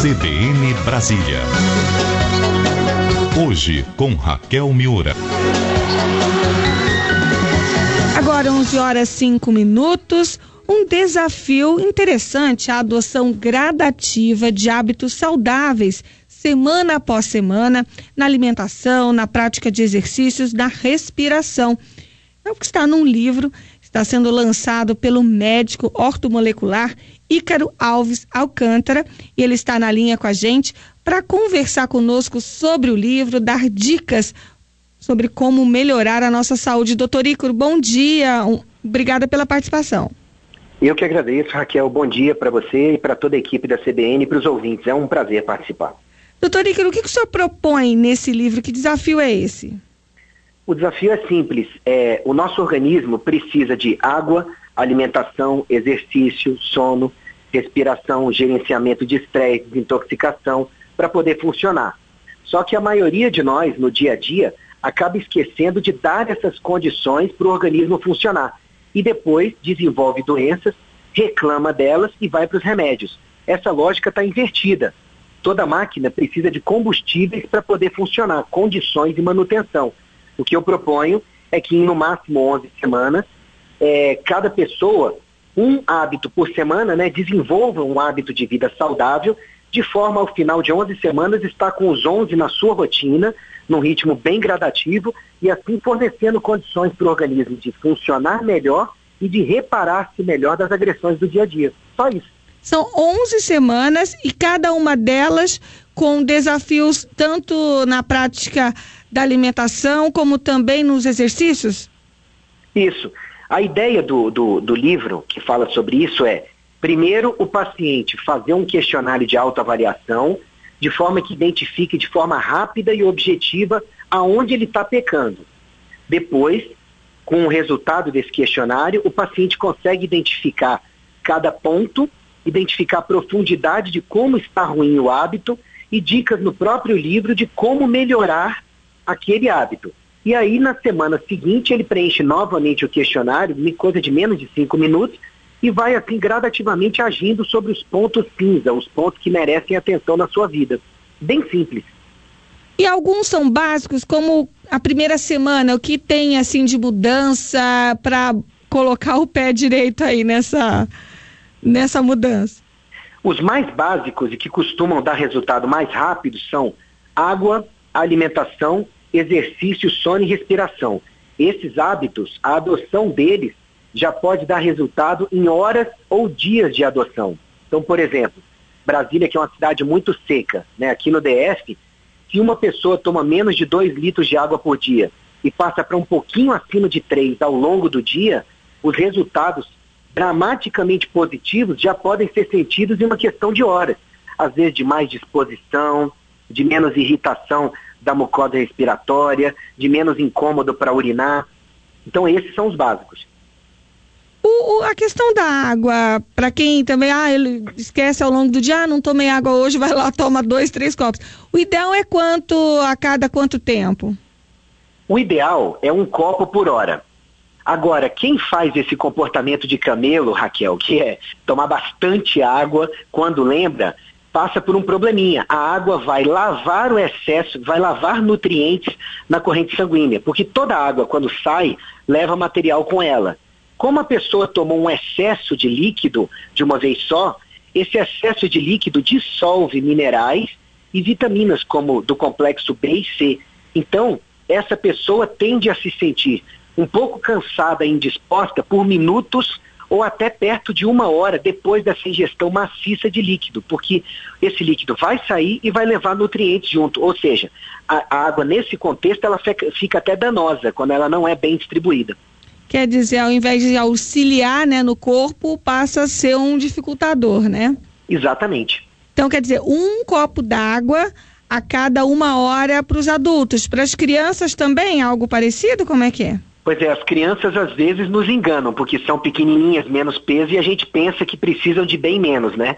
CBN Brasília. Hoje com Raquel Miura. Agora 11 horas 5 minutos. Um desafio interessante a adoção gradativa de hábitos saudáveis, semana após semana, na alimentação, na prática de exercícios, na respiração. É o que está num livro, está sendo lançado pelo médico ortomolecular Ícaro Alves Alcântara e ele está na linha com a gente para conversar conosco sobre o livro, dar dicas sobre como melhorar a nossa saúde. Doutor Ícaro, bom dia, obrigada pela participação. Eu que agradeço, Raquel. Bom dia para você e para toda a equipe da CBN e para os ouvintes. É um prazer participar. Doutor Ícaro, o que, que o senhor propõe nesse livro? Que desafio é esse? O desafio é simples. É, o nosso organismo precisa de água, alimentação, exercício, sono, respiração, gerenciamento de estresse, desintoxicação, para poder funcionar. Só que a maioria de nós, no dia a dia, acaba esquecendo de dar essas condições para o organismo funcionar e depois desenvolve doenças, reclama delas e vai para os remédios. Essa lógica está invertida. Toda máquina precisa de combustíveis para poder funcionar, condições de manutenção. O que eu proponho é que em no máximo 11 semanas, é, cada pessoa, um hábito por semana, né, desenvolva um hábito de vida saudável, de forma ao final de 11 semanas estar com os 11 na sua rotina, num ritmo bem gradativo e assim fornecendo condições para o organismo de funcionar melhor e de reparar-se melhor das agressões do dia a dia. Só isso. São 11 semanas e cada uma delas com desafios tanto na prática da alimentação como também nos exercícios? Isso. A ideia do, do, do livro que fala sobre isso é, primeiro, o paciente fazer um questionário de autoavaliação de forma que identifique de forma rápida e objetiva aonde ele está pecando. Depois, com o resultado desse questionário, o paciente consegue identificar cada ponto, identificar a profundidade de como está ruim o hábito e dicas no próprio livro de como melhorar aquele hábito. E aí, na semana seguinte, ele preenche novamente o questionário, coisa de menos de cinco minutos, e vai assim gradativamente agindo sobre os pontos cinza, os pontos que merecem atenção na sua vida. Bem simples. E alguns são básicos, como a primeira semana, o que tem assim de mudança para colocar o pé direito aí nessa nessa mudança? Os mais básicos e que costumam dar resultado mais rápido são água, alimentação, exercício, sono e respiração. Esses hábitos, a adoção deles já pode dar resultado em horas ou dias de adoção. Então, por exemplo, Brasília, que é uma cidade muito seca, né? aqui no DF, se uma pessoa toma menos de 2 litros de água por dia e passa para um pouquinho acima de 3 ao longo do dia, os resultados dramaticamente positivos já podem ser sentidos em uma questão de horas. Às vezes de mais disposição, de menos irritação da mucosa respiratória, de menos incômodo para urinar. Então esses são os básicos. O, o, a questão da água, para quem também, ah, ele esquece ao longo do dia, ah, não tomei água hoje, vai lá, toma dois, três copos. O ideal é quanto a cada quanto tempo? O ideal é um copo por hora. Agora, quem faz esse comportamento de camelo, Raquel, que é tomar bastante água quando lembra, passa por um probleminha. A água vai lavar o excesso, vai lavar nutrientes na corrente sanguínea, porque toda água, quando sai, leva material com ela. Como a pessoa tomou um excesso de líquido de uma vez só, esse excesso de líquido dissolve minerais e vitaminas como do complexo B e C. Então, essa pessoa tende a se sentir um pouco cansada e indisposta por minutos ou até perto de uma hora depois dessa ingestão maciça de líquido, porque esse líquido vai sair e vai levar nutrientes junto. Ou seja, a, a água nesse contexto ela fica, fica até danosa quando ela não é bem distribuída. Quer dizer, ao invés de auxiliar né, no corpo, passa a ser um dificultador, né? Exatamente. Então, quer dizer, um copo d'água a cada uma hora para os adultos. Para as crianças também, algo parecido? Como é que é? Pois é, as crianças às vezes nos enganam, porque são pequenininhas, menos peso, e a gente pensa que precisam de bem menos, né?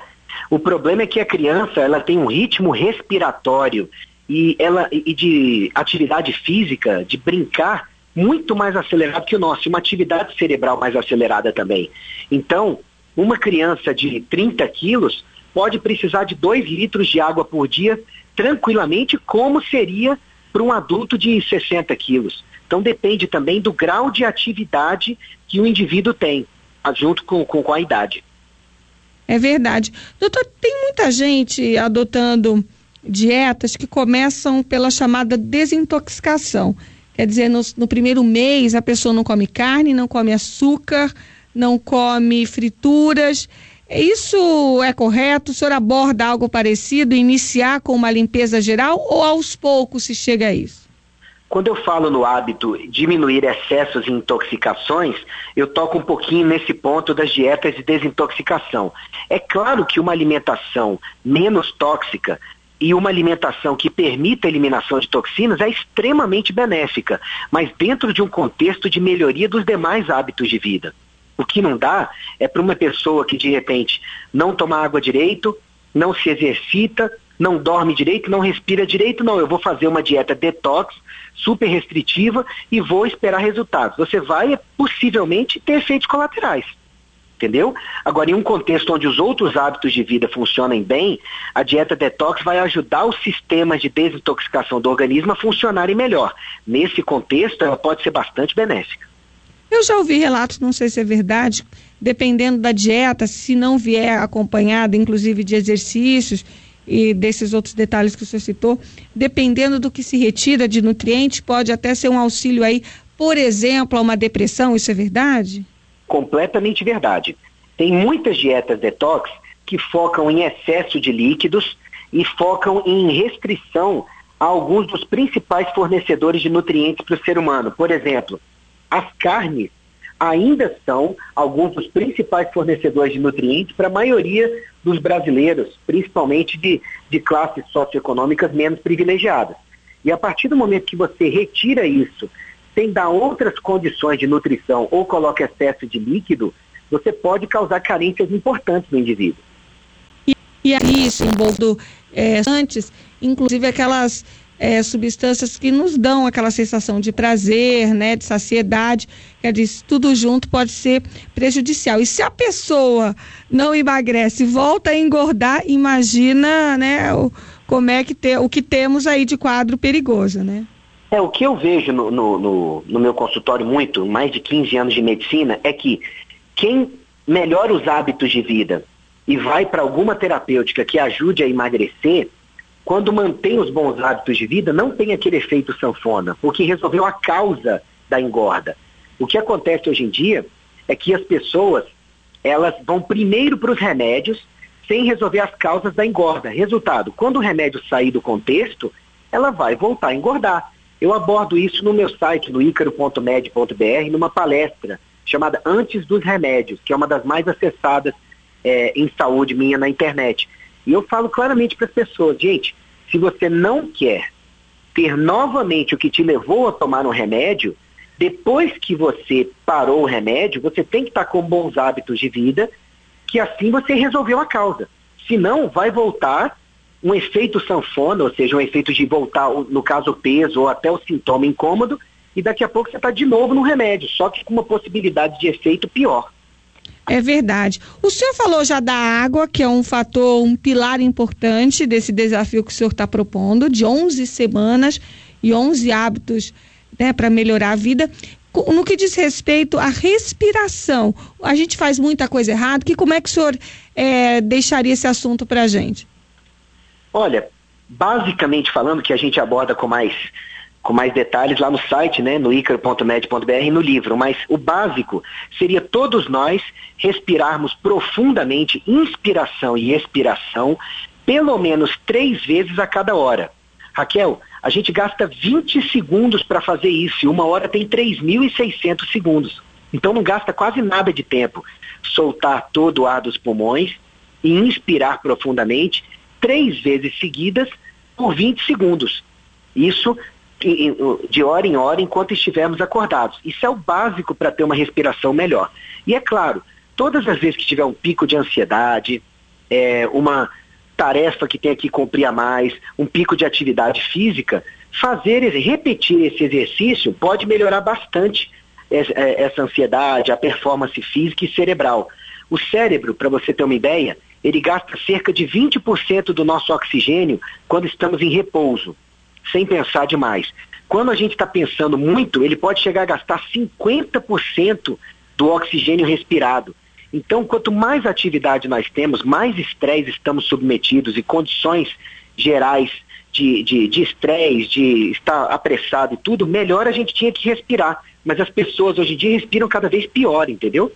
O problema é que a criança, ela tem um ritmo respiratório e ela e de atividade física, de brincar, muito mais acelerado que o nosso, uma atividade cerebral mais acelerada também. Então, uma criança de 30 quilos pode precisar de 2 litros de água por dia tranquilamente, como seria para um adulto de 60 quilos. Então depende também do grau de atividade que o indivíduo tem, junto com, com, com a idade. É verdade. Doutor, tem muita gente adotando dietas que começam pela chamada desintoxicação. Quer dizer, no, no, primeiro mês a pessoa não come carne, não come açúcar, não come frituras. Isso é correto? O senhor aborda algo parecido, iniciar com uma limpeza geral ou aos poucos se chega a isso? Quando eu falo no hábito diminuir excessos e intoxicações, eu toco um pouquinho nesse ponto das dietas de desintoxicação. É claro que uma alimentação menos tóxica e uma alimentação que permita a eliminação de toxinas é extremamente benéfica, mas dentro de um contexto de melhoria dos demais hábitos de vida. O que não dá é para uma pessoa que de repente não toma água direito, não se exercita, não dorme direito, não respira direito, não, eu vou fazer uma dieta detox, super restritiva e vou esperar resultados. Você vai possivelmente ter efeitos colaterais entendeu? Agora, em um contexto onde os outros hábitos de vida funcionem bem, a dieta detox vai ajudar os sistemas de desintoxicação do organismo a funcionarem melhor. Nesse contexto, ela pode ser bastante benéfica. Eu já ouvi relatos, não sei se é verdade, dependendo da dieta, se não vier acompanhada, inclusive de exercícios e desses outros detalhes que o senhor citou, dependendo do que se retira de nutrientes, pode até ser um auxílio aí, por exemplo, a uma depressão, isso é verdade? completamente verdade. Tem muitas dietas detox que focam em excesso de líquidos e focam em restrição a alguns dos principais fornecedores de nutrientes para o ser humano. Por exemplo, as carnes ainda são alguns dos principais fornecedores de nutrientes para a maioria dos brasileiros, principalmente de, de classes socioeconômicas menos privilegiadas. E a partir do momento que você retira isso sem dar outras condições de nutrição ou coloca excesso de líquido, você pode causar carências importantes no indivíduo. E, e aí, envolvendo é, antes, inclusive aquelas é, substâncias que nos dão aquela sensação de prazer, né, de saciedade, quer dizer, tudo junto pode ser prejudicial. E se a pessoa não emagrece, volta a engordar, imagina, né, o, como é que ter, o que temos aí de quadro perigoso, né? É, o que eu vejo no, no, no, no meu consultório muito, mais de 15 anos de medicina, é que quem melhora os hábitos de vida e vai para alguma terapêutica que ajude a emagrecer, quando mantém os bons hábitos de vida, não tem aquele efeito sanfona, porque resolveu a causa da engorda. O que acontece hoje em dia é que as pessoas elas vão primeiro para os remédios sem resolver as causas da engorda. Resultado, quando o remédio sair do contexto, ela vai voltar a engordar. Eu abordo isso no meu site, no icaro.med.br, numa palestra chamada Antes dos Remédios, que é uma das mais acessadas é, em saúde minha na internet. E eu falo claramente para as pessoas, gente, se você não quer ter novamente o que te levou a tomar um remédio, depois que você parou o remédio, você tem que estar com bons hábitos de vida, que assim você resolveu a causa. Senão, vai voltar um efeito sanfona, ou seja, um efeito de voltar, no caso, o peso ou até o sintoma incômodo, e daqui a pouco você está de novo no remédio, só que com uma possibilidade de efeito pior. É verdade. O senhor falou já da água, que é um fator, um pilar importante desse desafio que o senhor está propondo, de 11 semanas e 11 hábitos né, para melhorar a vida. No que diz respeito à respiração, a gente faz muita coisa errada. Que como é que o senhor é, deixaria esse assunto para a gente? Olha, basicamente falando, que a gente aborda com mais, com mais detalhes lá no site, né, no icaro.med.br e no livro, mas o básico seria todos nós respirarmos profundamente, inspiração e expiração, pelo menos três vezes a cada hora. Raquel, a gente gasta 20 segundos para fazer isso e uma hora tem 3.600 segundos. Então não gasta quase nada de tempo. Soltar todo o ar dos pulmões e inspirar profundamente três vezes seguidas por 20 segundos. Isso de hora em hora enquanto estivermos acordados. Isso é o básico para ter uma respiração melhor. E é claro, todas as vezes que tiver um pico de ansiedade, é, uma tarefa que tenha que cumprir a mais, um pico de atividade física, fazer, repetir esse exercício pode melhorar bastante essa ansiedade, a performance física e cerebral. O cérebro, para você ter uma ideia, ele gasta cerca de 20% do nosso oxigênio quando estamos em repouso, sem pensar demais. Quando a gente está pensando muito, ele pode chegar a gastar 50% do oxigênio respirado. Então, quanto mais atividade nós temos, mais estresse estamos submetidos e condições gerais de estresse, de, de estar apressado e tudo, melhor a gente tinha que respirar. Mas as pessoas hoje em dia respiram cada vez pior, entendeu?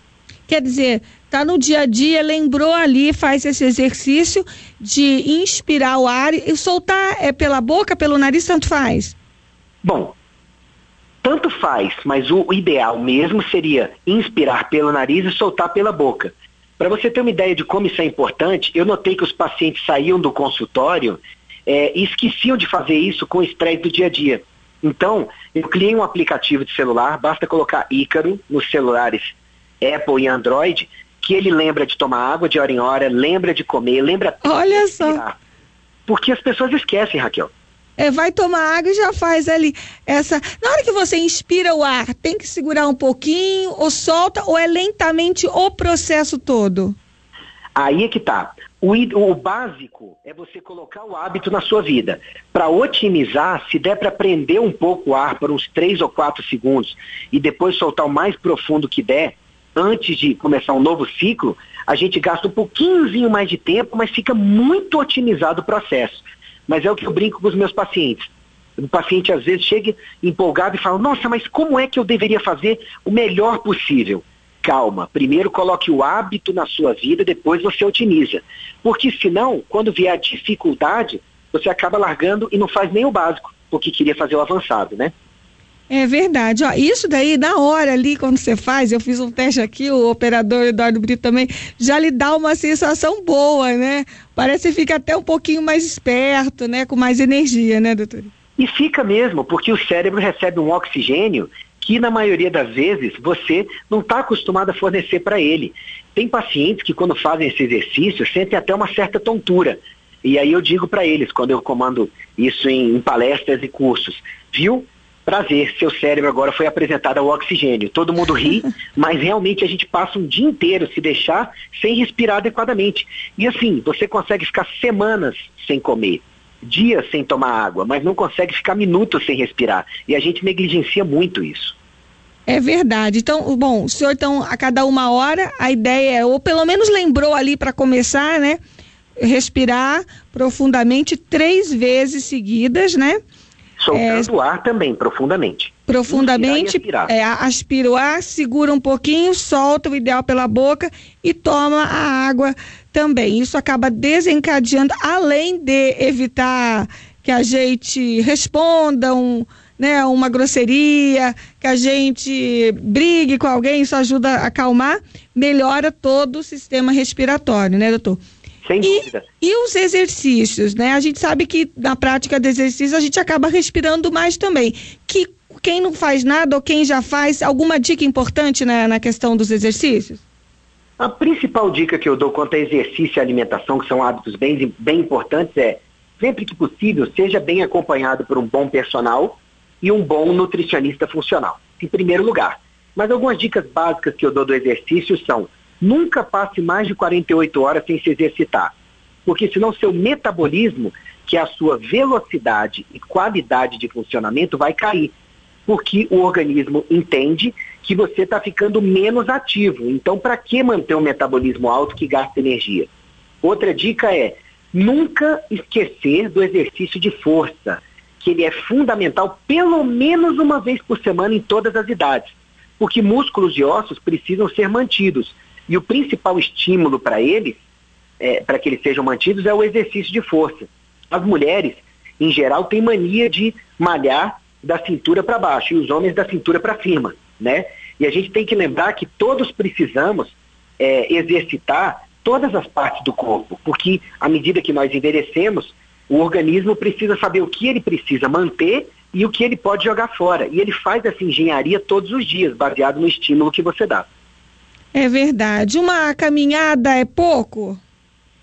Quer dizer, tá no dia a dia, lembrou ali, faz esse exercício de inspirar o ar e soltar é pela boca, pelo nariz, tanto faz? Bom, tanto faz, mas o ideal mesmo seria inspirar pelo nariz e soltar pela boca. Para você ter uma ideia de como isso é importante, eu notei que os pacientes saíam do consultório é, e esqueciam de fazer isso com o estresse do dia a dia. Então, eu criei um aplicativo de celular, basta colocar Ícaro nos celulares Apple e Android, que ele lembra de tomar água de hora em hora, lembra de comer, lembra. Olha só. Porque as pessoas esquecem, Raquel. É, vai tomar água e já faz ali essa. Na hora que você inspira o ar, tem que segurar um pouquinho, ou solta, ou é lentamente o processo todo? Aí é que tá. O, o básico é você colocar o hábito na sua vida. Para otimizar, se der para prender um pouco o ar por uns 3 ou 4 segundos e depois soltar o mais profundo que der, antes de começar um novo ciclo, a gente gasta um pouquinho mais de tempo, mas fica muito otimizado o processo. Mas é o que eu brinco com os meus pacientes. O paciente às vezes chega empolgado e fala: Nossa, mas como é que eu deveria fazer o melhor possível? Calma, primeiro coloque o hábito na sua vida, depois você otimiza. Porque senão, quando vier a dificuldade, você acaba largando e não faz nem o básico, porque queria fazer o avançado, né? É verdade. Ó, isso daí, na hora ali, quando você faz, eu fiz um teste aqui, o operador Eduardo Brito também, já lhe dá uma sensação boa, né? Parece que fica até um pouquinho mais esperto, né? Com mais energia, né, doutor? E fica mesmo, porque o cérebro recebe um oxigênio que, na maioria das vezes, você não está acostumado a fornecer para ele. Tem pacientes que, quando fazem esse exercício, sentem até uma certa tontura. E aí eu digo para eles, quando eu comando isso em, em palestras e cursos, viu? Prazer, seu cérebro agora foi apresentado ao oxigênio. Todo mundo ri, mas realmente a gente passa um dia inteiro se deixar sem respirar adequadamente. E assim, você consegue ficar semanas sem comer, dias sem tomar água, mas não consegue ficar minutos sem respirar. E a gente negligencia muito isso. É verdade. Então, bom, o senhor então a cada uma hora a ideia é, ou pelo menos lembrou ali para começar, né? Respirar profundamente três vezes seguidas, né? Soltando o ar também, profundamente. Profundamente, é, aspira o ar, segura um pouquinho, solta o ideal pela boca e toma a água também. Isso acaba desencadeando, além de evitar que a gente responda um, né, uma grosseria, que a gente brigue com alguém, isso ajuda a acalmar, melhora todo o sistema respiratório, né, doutor? Sem e, dúvida. E os exercícios, né? A gente sabe que na prática do exercício a gente acaba respirando mais também. Que quem não faz nada ou quem já faz, alguma dica importante na, na questão dos exercícios? A principal dica que eu dou quanto a exercício e alimentação, que são hábitos bem, bem importantes, é sempre que possível, seja bem acompanhado por um bom personal e um bom nutricionista funcional, em primeiro lugar. Mas algumas dicas básicas que eu dou do exercício são Nunca passe mais de 48 horas sem se exercitar, porque senão seu metabolismo, que é a sua velocidade e qualidade de funcionamento, vai cair, porque o organismo entende que você está ficando menos ativo. Então, para que manter um metabolismo alto que gasta energia? Outra dica é nunca esquecer do exercício de força, que ele é fundamental pelo menos uma vez por semana em todas as idades, porque músculos e ossos precisam ser mantidos. E o principal estímulo para eles, é, para que eles sejam mantidos, é o exercício de força. As mulheres, em geral, têm mania de malhar da cintura para baixo e os homens da cintura para cima, né? E a gente tem que lembrar que todos precisamos é, exercitar todas as partes do corpo, porque à medida que nós envelhecemos, o organismo precisa saber o que ele precisa manter e o que ele pode jogar fora. E ele faz essa engenharia todos os dias, baseado no estímulo que você dá. É verdade. Uma caminhada é pouco?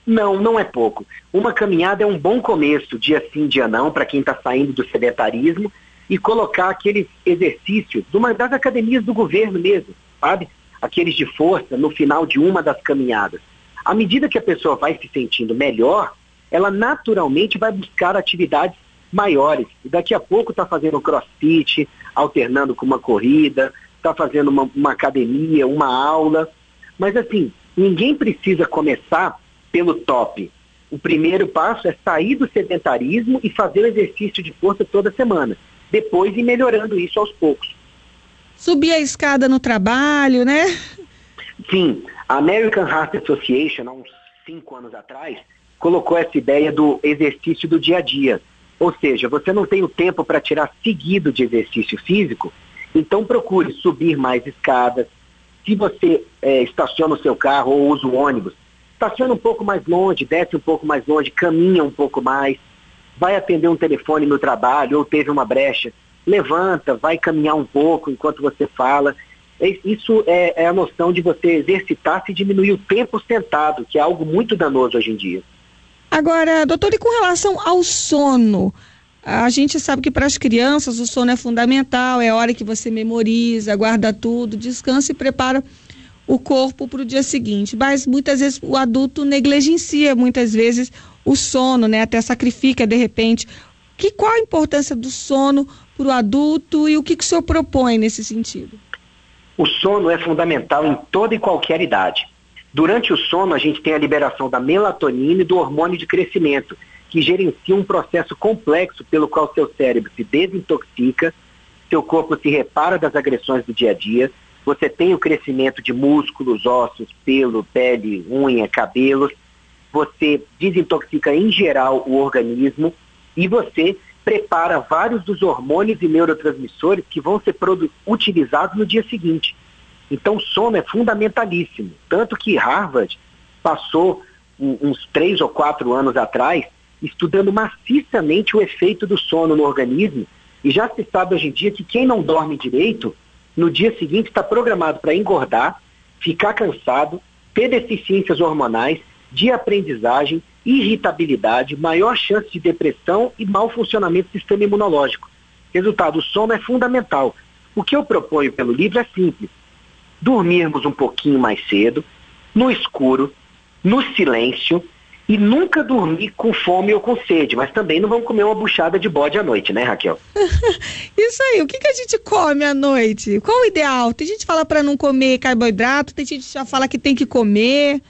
Não, não é pouco. Uma caminhada é um bom começo, dia sim, dia não, para quem está saindo do sedentarismo e colocar aqueles exercícios uma, das academias do governo mesmo, sabe? Aqueles de força no final de uma das caminhadas. À medida que a pessoa vai se sentindo melhor, ela naturalmente vai buscar atividades maiores. E daqui a pouco está fazendo crossfit, alternando com uma corrida, está fazendo uma, uma academia, uma aula. Mas assim, ninguém precisa começar pelo top. O primeiro passo é sair do sedentarismo e fazer o exercício de força toda semana. Depois ir melhorando isso aos poucos. Subir a escada no trabalho, né? Sim. A American Heart Association, há uns cinco anos atrás, colocou essa ideia do exercício do dia a dia. Ou seja, você não tem o tempo para tirar seguido de exercício físico, então procure subir mais escadas. Se você é, estaciona o seu carro ou usa o ônibus, estaciona um pouco mais longe, desce um pouco mais longe, caminha um pouco mais, vai atender um telefone no trabalho ou teve uma brecha, levanta, vai caminhar um pouco enquanto você fala. É, isso é, é a noção de você exercitar-se e diminuir o tempo sentado, que é algo muito danoso hoje em dia. Agora, doutor, e com relação ao sono? A gente sabe que para as crianças o sono é fundamental, é hora que você memoriza, guarda tudo, descansa e prepara o corpo para o dia seguinte. Mas muitas vezes o adulto negligencia muitas vezes o sono, né? Até sacrifica de repente. Que, qual a importância do sono para o adulto e o que, que o senhor propõe nesse sentido? O sono é fundamental em toda e qualquer idade. Durante o sono, a gente tem a liberação da melatonina e do hormônio de crescimento, que gerencia um processo complexo pelo qual seu cérebro se desintoxica, seu corpo se repara das agressões do dia a dia, você tem o crescimento de músculos, ossos, pelo, pele, unha, cabelos, você desintoxica em geral o organismo e você prepara vários dos hormônios e neurotransmissores que vão ser utilizados no dia seguinte. Então, o sono é fundamentalíssimo. Tanto que Harvard passou um, uns três ou quatro anos atrás estudando maciçamente o efeito do sono no organismo. E já se sabe hoje em dia que quem não dorme direito, no dia seguinte está programado para engordar, ficar cansado, ter deficiências hormonais, de aprendizagem, irritabilidade, maior chance de depressão e mau funcionamento do sistema imunológico. Resultado, o sono é fundamental. O que eu proponho pelo livro é simples dormirmos um pouquinho mais cedo, no escuro, no silêncio e nunca dormir com fome ou com sede, mas também não vamos comer uma buchada de bode à noite, né, Raquel? Isso aí, o que, que a gente come à noite? Qual o ideal? Tem gente que fala para não comer carboidrato, tem gente que já fala que tem que comer.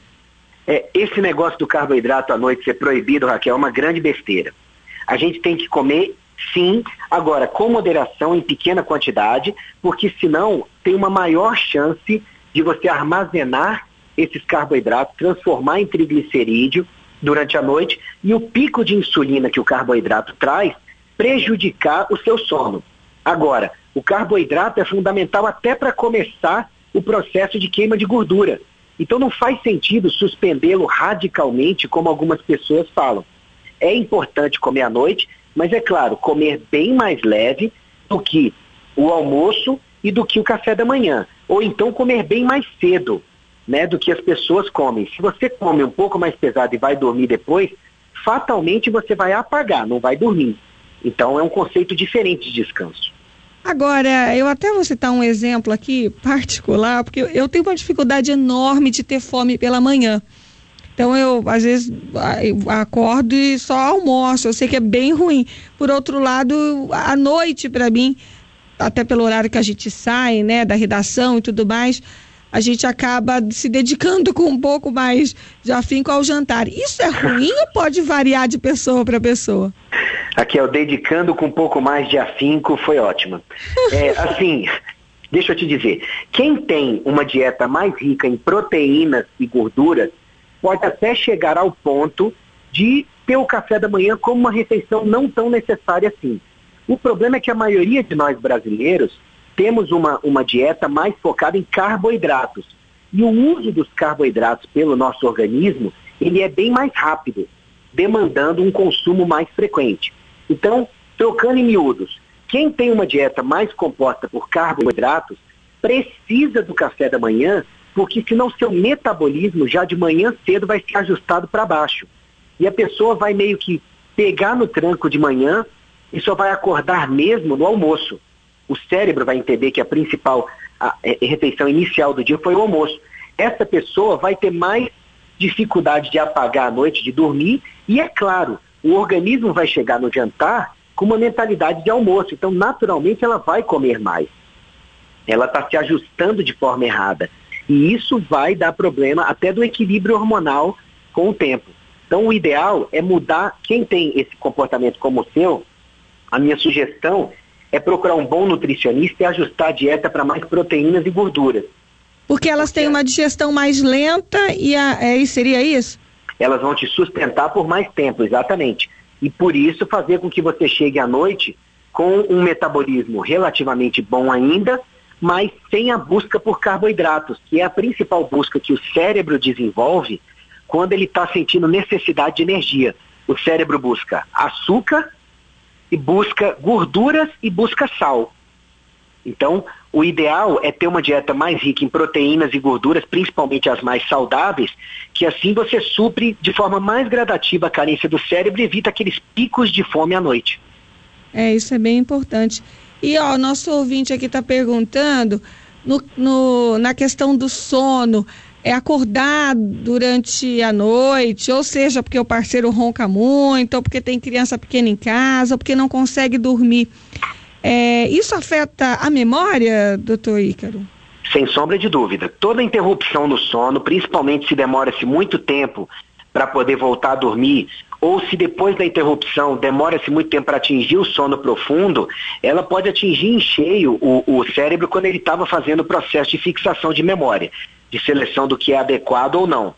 É, esse negócio do carboidrato à noite ser proibido, Raquel, é uma grande besteira. A gente tem que comer Sim, agora com moderação em pequena quantidade, porque senão tem uma maior chance de você armazenar esses carboidratos, transformar em triglicerídeo durante a noite e o pico de insulina que o carboidrato traz prejudicar o seu sono. Agora, o carboidrato é fundamental até para começar o processo de queima de gordura. Então não faz sentido suspendê-lo radicalmente, como algumas pessoas falam. É importante comer à noite, mas é claro, comer bem mais leve do que o almoço e do que o café da manhã. Ou então comer bem mais cedo, né, do que as pessoas comem. Se você come um pouco mais pesado e vai dormir depois, fatalmente você vai apagar, não vai dormir. Então é um conceito diferente de descanso. Agora, eu até vou citar um exemplo aqui particular, porque eu tenho uma dificuldade enorme de ter fome pela manhã. Então eu, às vezes, acordo e só almoço. Eu sei que é bem ruim. Por outro lado, à noite, para mim, até pelo horário que a gente sai, né, da redação e tudo mais, a gente acaba se dedicando com um pouco mais de afinco ao jantar. Isso é ruim ou pode variar de pessoa para pessoa? Aqui, ó, dedicando com um pouco mais de afinco foi ótima. É, assim, deixa eu te dizer, quem tem uma dieta mais rica em proteínas e gorduras, pode até chegar ao ponto de ter o café da manhã como uma refeição não tão necessária assim. O problema é que a maioria de nós brasileiros temos uma, uma dieta mais focada em carboidratos. E o uso dos carboidratos pelo nosso organismo, ele é bem mais rápido, demandando um consumo mais frequente. Então, trocando em miúdos, quem tem uma dieta mais composta por carboidratos precisa do café da manhã porque senão seu metabolismo já de manhã cedo vai ser ajustado para baixo. E a pessoa vai meio que pegar no tranco de manhã e só vai acordar mesmo no almoço. O cérebro vai entender que a principal a, a refeição inicial do dia foi o almoço. Essa pessoa vai ter mais dificuldade de apagar a noite, de dormir, e é claro, o organismo vai chegar no jantar com uma mentalidade de almoço, então naturalmente ela vai comer mais. Ela está se ajustando de forma errada. E isso vai dar problema até do equilíbrio hormonal com o tempo. Então o ideal é mudar, quem tem esse comportamento como o seu, a minha sugestão é procurar um bom nutricionista e ajustar a dieta para mais proteínas e gorduras. Porque elas têm uma digestão mais lenta e, a, é, seria isso? Elas vão te sustentar por mais tempo, exatamente. E por isso fazer com que você chegue à noite com um metabolismo relativamente bom ainda, mas sem a busca por carboidratos, que é a principal busca que o cérebro desenvolve quando ele está sentindo necessidade de energia. O cérebro busca açúcar e busca gorduras e busca sal. Então, o ideal é ter uma dieta mais rica em proteínas e gorduras, principalmente as mais saudáveis, que assim você supre de forma mais gradativa a carência do cérebro e evita aqueles picos de fome à noite. É, isso é bem importante. E ó, nosso ouvinte aqui está perguntando no, no, na questão do sono é acordar durante a noite, ou seja, porque o parceiro ronca muito, ou porque tem criança pequena em casa, ou porque não consegue dormir. É, isso afeta a memória, doutor Ícaro? Sem sombra de dúvida. Toda interrupção no sono, principalmente se demora-se muito tempo para poder voltar a dormir, ou se depois da interrupção demora-se muito tempo para atingir o sono profundo, ela pode atingir em cheio o, o cérebro quando ele estava fazendo o processo de fixação de memória de seleção do que é adequado ou não.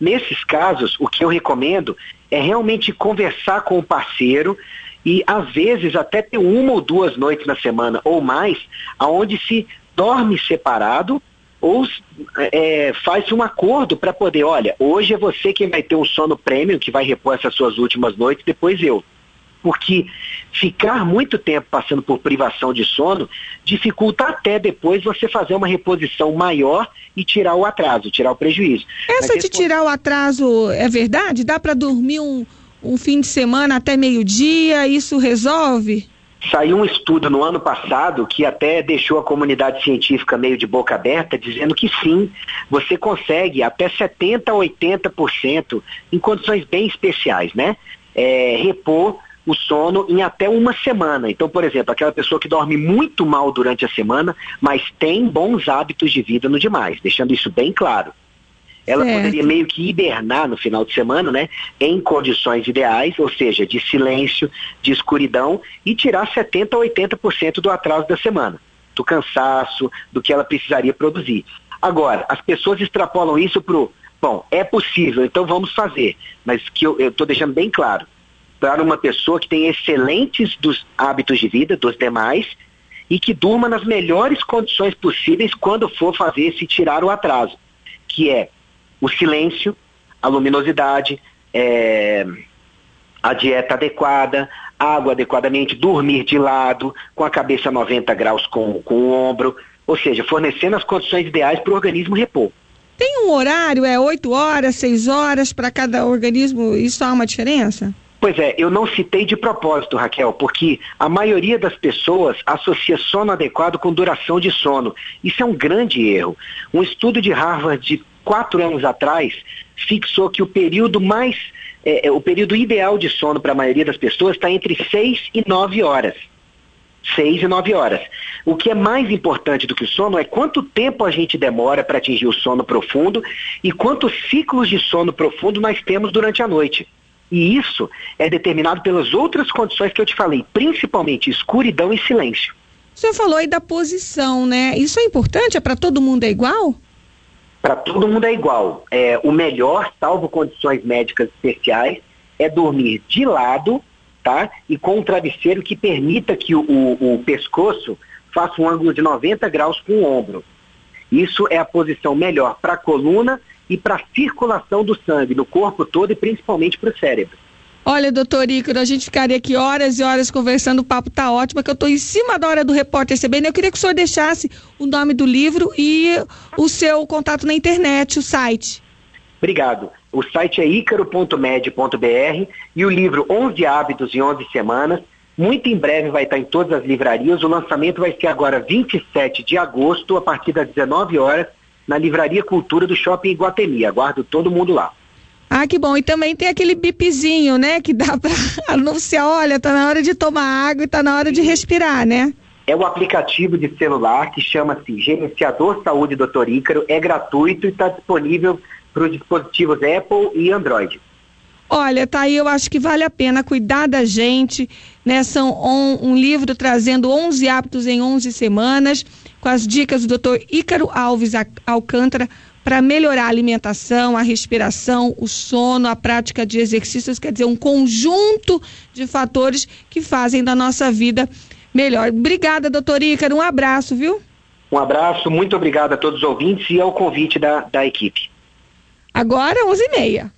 Nesses casos, o que eu recomendo é realmente conversar com o parceiro e, às vezes, até ter uma ou duas noites na semana ou mais, aonde se dorme separado ou é, faz um acordo para poder, olha, hoje é você quem vai ter um sono prêmio, que vai repor essas suas últimas noites, depois eu porque ficar muito tempo passando por privação de sono dificulta até depois você fazer uma reposição maior e tirar o atraso, tirar o prejuízo. Essa Mas de tirar o atraso é verdade? Dá para dormir um, um fim de semana até meio-dia? Isso resolve? Saiu um estudo no ano passado que até deixou a comunidade científica meio de boca aberta, dizendo que sim, você consegue até 70% a 80% em condições bem especiais, né? É, repor o sono em até uma semana. Então, por exemplo, aquela pessoa que dorme muito mal durante a semana, mas tem bons hábitos de vida no demais, deixando isso bem claro. Ela certo. poderia meio que hibernar no final de semana, né? Em condições ideais, ou seja, de silêncio, de escuridão, e tirar 70% a 80% do atraso da semana, do cansaço, do que ela precisaria produzir. Agora, as pessoas extrapolam isso para o, bom, é possível, então vamos fazer. Mas que eu estou deixando bem claro para uma pessoa que tem excelentes dos hábitos de vida dos demais e que durma nas melhores condições possíveis quando for fazer esse tirar o atraso, que é o silêncio, a luminosidade, é, a dieta adequada, água adequadamente, dormir de lado, com a cabeça 90 graus com, com o ombro, ou seja, fornecendo as condições ideais para o organismo repor. Tem um horário, é 8 horas, 6 horas para cada organismo, isso há uma diferença? Pois é, eu não citei de propósito, Raquel, porque a maioria das pessoas associa sono adequado com duração de sono. Isso é um grande erro. Um estudo de Harvard de quatro anos atrás fixou que o período mais, é, é o período ideal de sono para a maioria das pessoas está entre seis e nove horas. Seis e nove horas. O que é mais importante do que o sono é quanto tempo a gente demora para atingir o sono profundo e quantos ciclos de sono profundo nós temos durante a noite. E isso é determinado pelas outras condições que eu te falei, principalmente escuridão e silêncio. O senhor falou aí da posição, né? Isso é importante? É para todo mundo é igual? Para todo mundo é igual. É, o melhor, salvo condições médicas especiais, é dormir de lado, tá? E com um travesseiro que permita que o, o, o pescoço faça um ângulo de 90 graus com o ombro. Isso é a posição melhor para a coluna e para a circulação do sangue no corpo todo e principalmente para o cérebro. Olha, doutor Ícaro, a gente ficaria aqui horas e horas conversando, o papo tá ótimo, que eu estou em cima da hora do repórter CBN. Eu queria que o senhor deixasse o nome do livro e o seu contato na internet, o site. Obrigado. O site é icaro.med.br e o livro 11 Hábitos em 11 Semanas. Muito em breve vai estar em todas as livrarias. O lançamento vai ser agora 27 de agosto, a partir das 19 horas na Livraria Cultura do Shopping Iguatemi. Aguardo todo mundo lá. Ah, que bom. E também tem aquele bipzinho, né? Que dá para anunciar, olha, tá na hora de tomar água e tá na hora de respirar, né? É o aplicativo de celular que chama-se Gerenciador Saúde Dr. Ícaro. É gratuito e está disponível para os dispositivos Apple e Android. Olha, tá aí, eu acho que vale a pena cuidar da gente, né? São um, um livro trazendo 11 hábitos em 11 semanas, com as dicas do Dr. Ícaro Alves Alcântara para melhorar a alimentação, a respiração, o sono, a prática de exercícios, quer dizer, um conjunto de fatores que fazem da nossa vida melhor. Obrigada, doutor Ícaro, um abraço, viu? Um abraço, muito obrigado a todos os ouvintes e ao convite da, da equipe. Agora, 11h30.